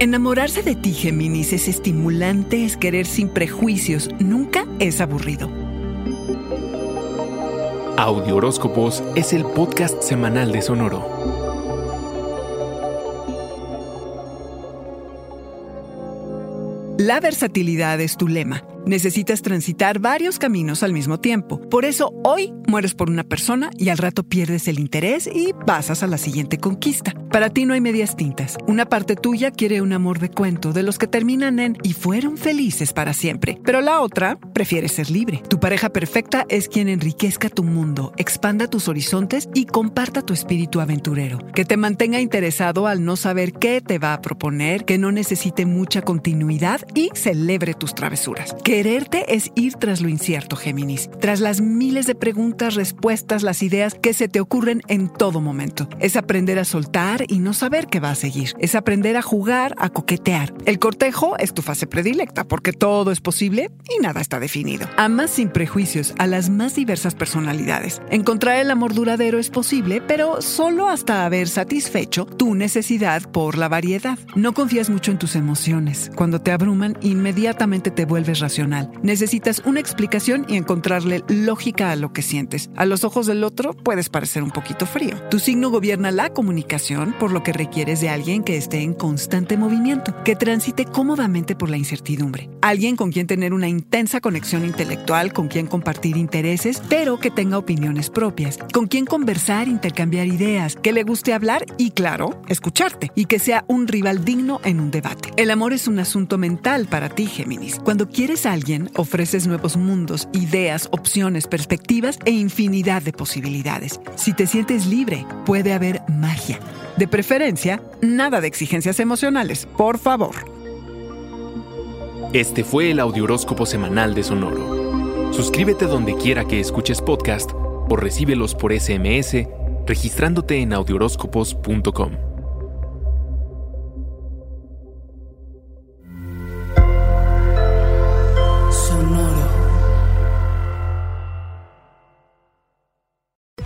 Enamorarse de ti, Géminis, es estimulante, es querer sin prejuicios, nunca es aburrido. Audio Horóscopos es el podcast semanal de Sonoro. La versatilidad es tu lema. Necesitas transitar varios caminos al mismo tiempo. Por eso hoy mueres por una persona y al rato pierdes el interés y pasas a la siguiente conquista. Para ti no hay medias tintas. Una parte tuya quiere un amor de cuento, de los que terminan en y fueron felices para siempre. Pero la otra prefiere ser libre. Tu pareja perfecta es quien enriquezca tu mundo, expanda tus horizontes y comparta tu espíritu aventurero. Que te mantenga interesado al no saber qué te va a proponer, que no necesite mucha continuidad y celebre tus travesuras. Quererte es ir tras lo incierto, Géminis, tras las miles de preguntas, respuestas, las ideas que se te ocurren en todo momento. Es aprender a soltar y no saber qué va a seguir. Es aprender a jugar, a coquetear. El cortejo es tu fase predilecta porque todo es posible y nada está definido. Amas sin prejuicios a las más diversas personalidades. Encontrar el amor duradero es posible, pero solo hasta haber satisfecho tu necesidad por la variedad. No confías mucho en tus emociones. Cuando te abruman, inmediatamente te vuelves racional Necesitas una explicación y encontrarle lógica a lo que sientes. A los ojos del otro puedes parecer un poquito frío. Tu signo gobierna la comunicación, por lo que requieres de alguien que esté en constante movimiento, que transite cómodamente por la incertidumbre. Alguien con quien tener una intensa conexión intelectual, con quien compartir intereses, pero que tenga opiniones propias, con quien conversar, intercambiar ideas, que le guste hablar y, claro, escucharte, y que sea un rival digno en un debate. El amor es un asunto mental para ti, Géminis. Cuando quieres alguien, ofreces nuevos mundos, ideas, opciones, perspectivas e infinidad de posibilidades. Si te sientes libre, puede haber magia. De preferencia, nada de exigencias emocionales, por favor. Este fue el Audioróscopo Semanal de Sonoro. Suscríbete donde quiera que escuches podcast o recíbelos por SMS registrándote en audioróscopos.com.